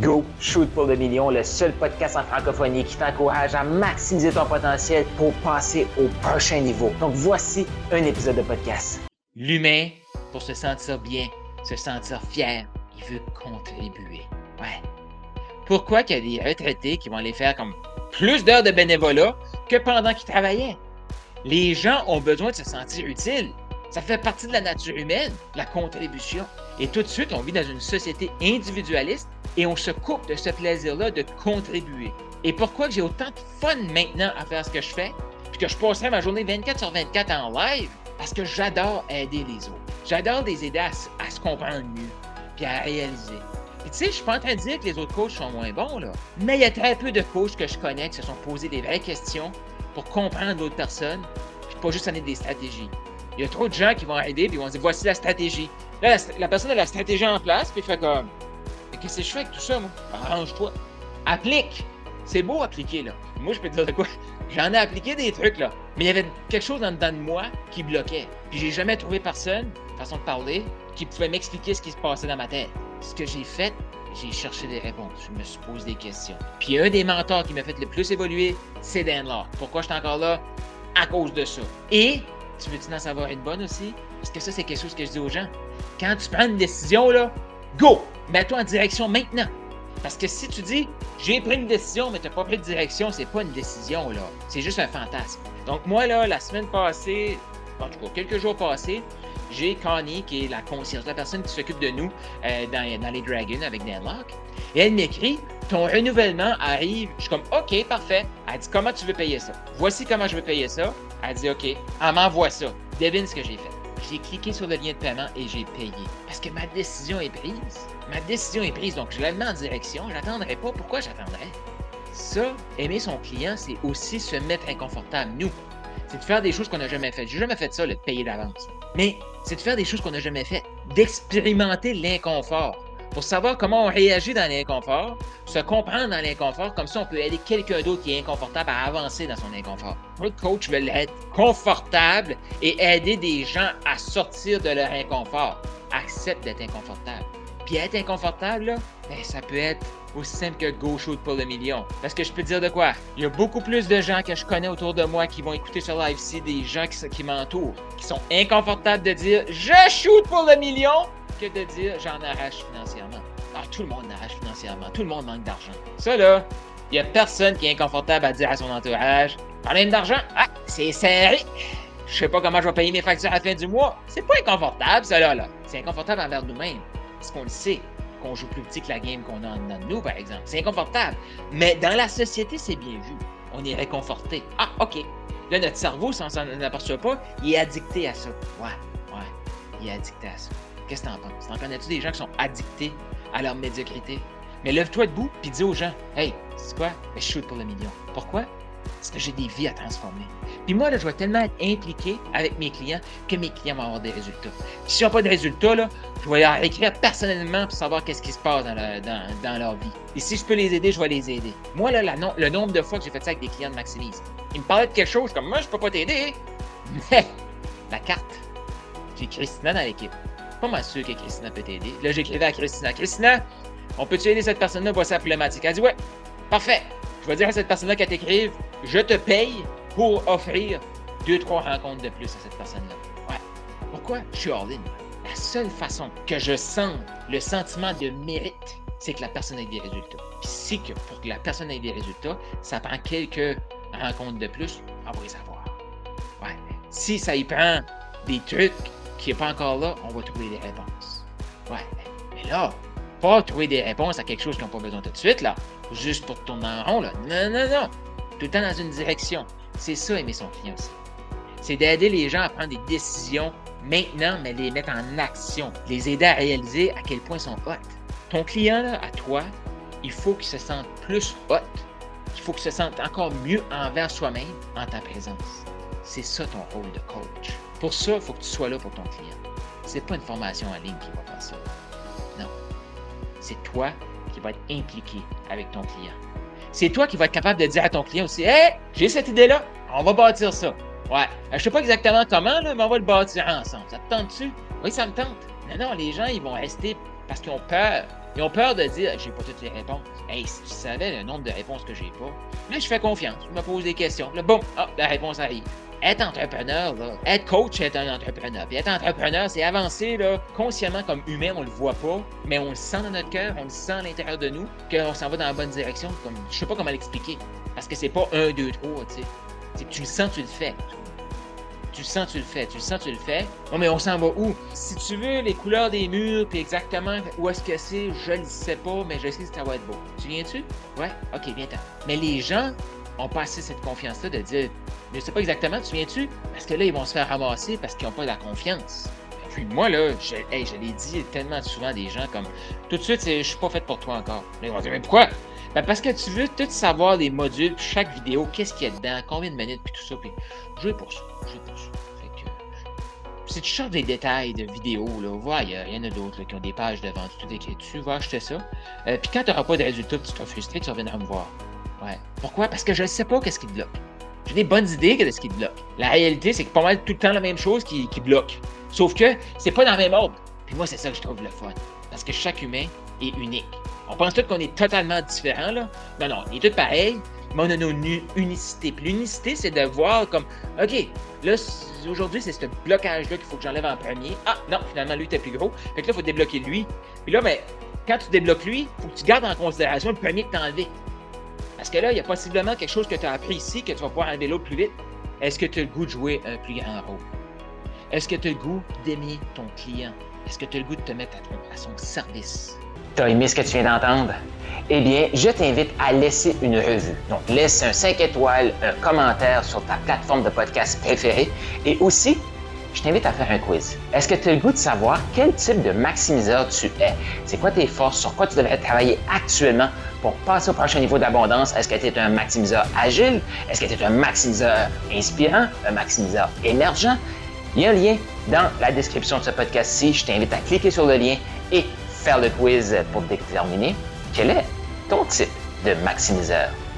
Go Shoot pour le million, le seul podcast en francophonie qui t'encourage à maximiser ton potentiel pour passer au prochain niveau. Donc voici un épisode de podcast. L'humain, pour se sentir bien, se sentir fier, il veut contribuer. Ouais. Pourquoi qu'il y a des retraités qui vont aller faire comme plus d'heures de bénévolat que pendant qu'ils travaillaient? Les gens ont besoin de se sentir utiles. Ça fait partie de la nature humaine, la contribution. Et tout de suite, on vit dans une société individualiste et on se coupe de ce plaisir-là de contribuer. Et pourquoi j'ai autant de fun maintenant à faire ce que je fais, puis que je passerai ma journée 24 sur 24 en live? Parce que j'adore aider les autres. J'adore les aider à, se comprendre mieux, puis à réaliser. Et tu sais, je suis pas en train de dire que les autres coachs sont moins bons, là. Mais il y a très peu de coachs que je connais qui se sont posés des vraies questions pour comprendre d'autres personnes, puis pas juste donner des stratégies. Il y a trop de gens qui vont aider, puis ils vont dire voici la stratégie. Là, la, personne a la stratégie en place, puis fait comme qu'est-ce que je fais avec tout ça, moi? Arrange-toi. Applique. C'est beau appliquer, là. Moi, je peux te dire de quoi. J'en ai appliqué des trucs, là. Mais il y avait quelque chose en dedans de moi qui bloquait. Puis j'ai jamais trouvé personne, façon de parler, qui pouvait m'expliquer ce qui se passait dans ma tête. Ce que j'ai fait, j'ai cherché des réponses. Je me suis posé des questions. Puis un des mentors qui m'a fait le plus évoluer, c'est Dan Law. Pourquoi je suis encore là? À cause de ça. Et, tu veux-tu en savoir une bonne aussi? Parce que ça, c'est quelque chose que je dis aux gens. Quand tu prends une décision, là, Go! Mets-toi en direction maintenant. Parce que si tu dis j'ai pris une décision, mais tu n'as pas pris de direction, c'est pas une décision, là. C'est juste un fantasme. Donc, moi, là, la semaine passée, en tout cas, quelques jours passés, j'ai Connie, qui est la concierge, la personne qui s'occupe de nous euh, dans, dans, les Dragons avec Dan. Et elle m'écrit Ton renouvellement arrive. Je suis comme OK, parfait. Elle dit Comment tu veux payer ça? Voici comment je veux payer ça. Elle dit OK. Elle m'envoie ça. Devine ce que j'ai fait j'ai cliqué sur le lien de paiement et j'ai payé. Parce que ma décision est prise. Ma décision est prise, donc je la mets en direction. Je n'attendrai pas. Pourquoi j'attendrais? Ça, aimer son client, c'est aussi se mettre inconfortable, nous. C'est de faire des choses qu'on n'a jamais faites. J'ai jamais fait ça, le payer d'avance. Mais c'est de faire des choses qu'on n'a jamais faites. D'expérimenter l'inconfort pour savoir comment on réagit dans l'inconfort, se comprendre dans l'inconfort, comme ça on peut aider quelqu'un d'autre qui est inconfortable à avancer dans son inconfort. Le coach veut être confortable et aider des gens à sortir de leur inconfort. Accepte d'être inconfortable. Puis être inconfortable, ben, ça peut être aussi simple que go shoot pour le million. Parce que je peux dire de quoi? Il y a beaucoup plus de gens que je connais autour de moi qui vont écouter ce live-ci, des gens qui, qui m'entourent, qui sont inconfortables de dire je shoot pour le million, que de dire j'en arrache financièrement. Tout le monde arrache financièrement. Tout le monde manque d'argent. Ça, là, il n'y a personne qui est inconfortable à dire à son entourage Parlez d'argent. Ah, c'est serré. Je sais pas comment je vais payer mes factures à la fin du mois. C'est pas inconfortable, ça, là. là. C'est inconfortable envers nous-mêmes. Parce qu'on le sait qu'on joue plus petit que la game qu'on a en dedans de nous, par exemple. C'est inconfortable. Mais dans la société, c'est bien vu. On est réconforté. Ah, OK. Là, notre cerveau, si on s'en aperçoit pas, il est addicté à ça. Ouais, ouais. Il est addicté à ça. Qu'est-ce que t'en penses? T'en connais-tu des gens qui sont addictés à leur médiocrité? Mais lève-toi debout puis dis aux gens Hey, c'est quoi? je shoot pour le million. Pourquoi? Parce que j'ai des vies à transformer. Puis moi, je vais tellement être impliqué avec mes clients que mes clients vont avoir des résultats. Puis s'ils n'ont pas de résultats, là, je vais leur écrire personnellement pour savoir qu'est-ce qui se passe dans, dans, leur vie. Et si je peux les aider, je vais les aider. Moi, là, le nombre de fois que j'ai fait ça avec des clients de Maximise, ils me parlaient de quelque chose comme moi, je peux pas t'aider. Mais la carte, j'ai Christina dans l'équipe pas mal sûr que Christina peut t'aider. Là, j'écrivais à Christina. Christina, on peut-tu aider cette personne-là? Voici la problématique. Elle dit Ouais, parfait. Je vais dire à cette personne-là qu'elle t'écrive Je te paye pour offrir deux, trois rencontres de plus à cette personne-là. Ouais. Pourquoi? Je suis hors ligne. La seule façon que je sens le sentiment de mérite, c'est que la personne ait des résultats. Puis si que pour que la personne ait des résultats, ça prend quelques rencontres de plus, on va les avoir. Ouais. Si ça y prend des trucs qui n'est pas encore là, on va trouver des réponses. Ouais, mais là, pas trouver des réponses à quelque chose qu'ils n'ont pas besoin tout de suite, là, juste pour tourner en rond, là. Non, non, non. Tout le temps dans une direction. C'est ça, aimer son client. C'est d'aider les gens à prendre des décisions maintenant, mais les mettre en action. Les aider à réaliser à quel point ils sont hot. Ton client, là, à toi, il faut qu'il se sente plus hot. Il faut qu'il se sente encore mieux envers soi-même en ta présence. C'est ça ton rôle de coach. Pour ça, il faut que tu sois là pour ton client. C'est pas une formation en ligne qui va faire ça. Non. C'est toi qui vas être impliqué avec ton client. C'est toi qui vas être capable de dire à ton client aussi Hey, j'ai cette idée-là, on va bâtir ça. Ouais. Je sais pas exactement comment, mais on va le bâtir ensemble. Ça te tente-tu? Oui, ça me tente. Non, non, les gens, ils vont rester parce qu'ils ont peur Ils ont peur de dire j'ai pas toutes les réponses. Hey, si tu savais le nombre de réponses que j'ai pas, là, je fais confiance. Je me pose des questions. Là, boum, ah, la réponse arrive. Être entrepreneur, là, être coach, c'est un entrepreneur. Puis être entrepreneur, c'est avancer là, consciemment comme humain, on le voit pas, mais on le sent dans notre cœur, on le sent à l'intérieur de nous, qu'on s'en va dans la bonne direction. Comme, je sais pas comment l'expliquer. Parce que c'est pas un, deux, trois, tu sais. Tu le sens, tu le fais tu le sens, tu le fais, tu le sens, tu le fais. Non, mais on s'en va où? Si tu veux les couleurs des murs, puis exactement où est-ce que c'est, je ne sais pas, mais je sais que ça va être beau. Tu viens-tu? Ouais? Ok, viens-t'en. Mais les gens ont pas assez cette confiance-là de dire, je ne sais pas exactement, tu viens-tu? Parce que là, ils vont se faire ramasser parce qu'ils n'ont pas la confiance. Puis moi, là, je, je l'ai dit tellement souvent à des gens comme, tout de suite, je suis pas fait pour toi encore. ils vont dire, mais pourquoi? Ben parce que tu veux tout savoir les modules, chaque vidéo, qu'est-ce qu'il y a dedans, combien de minutes, puis tout ça. Puis vais pour ça. Vais pour ça. Fait que, si tu cherches des détails de vidéos, là, vois, il y, en a d'autres qui ont des pages de vente, tout écrit dessus, va acheter ça. Euh, puis quand tu n'auras pas de résultats, tu seras frustré, tu reviendras me voir. Ouais. Pourquoi? Parce que je ne sais pas qu'est-ce qui te bloque. J'ai des bonnes idées de ce qui te bloque. La réalité, c'est que pas mal tout le temps la même chose qui, qui bloque. Sauf que c'est pas dans le même ordre. Puis moi, c'est ça que je trouve le fun. Parce que chaque humain est unique. On pense tous qu'on est totalement différents, là. Non, non, on est tous pareils, mais on a nos unicités. Puis l'unicité, c'est de voir comme, OK, là, aujourd'hui, c'est ce blocage-là qu'il faut que j'enlève en premier. Ah, non, finalement, lui, était plus gros. Fait que là, il faut débloquer lui. Puis là, mais quand tu débloques lui, il faut que tu gardes en considération le premier que tu enlevé. Parce que là, il y a possiblement quelque chose que tu as appris ici que tu vas pouvoir enlever l'autre plus vite. Est-ce que tu as le goût de jouer un plus grand rôle? Est-ce que tu as le goût d'aimer ton client? Est-ce que tu as le goût de te mettre à son service? T'as aimé ce que tu viens d'entendre? Eh bien, je t'invite à laisser une revue. Donc, laisse un 5 étoiles, un commentaire sur ta plateforme de podcast préférée et aussi, je t'invite à faire un quiz. Est-ce que tu as le goût de savoir quel type de maximiseur tu es? C'est quoi tes forces? Sur quoi tu devrais travailler actuellement pour passer au prochain niveau d'abondance? Est-ce que tu es un maximiseur agile? Est-ce que tu es un maximiseur inspirant? Un maximiseur émergent? Il y a un lien dans la description de ce podcast-ci. Je t'invite à cliquer sur le lien et faire le quiz pour déterminer quel est ton type de maximiseur.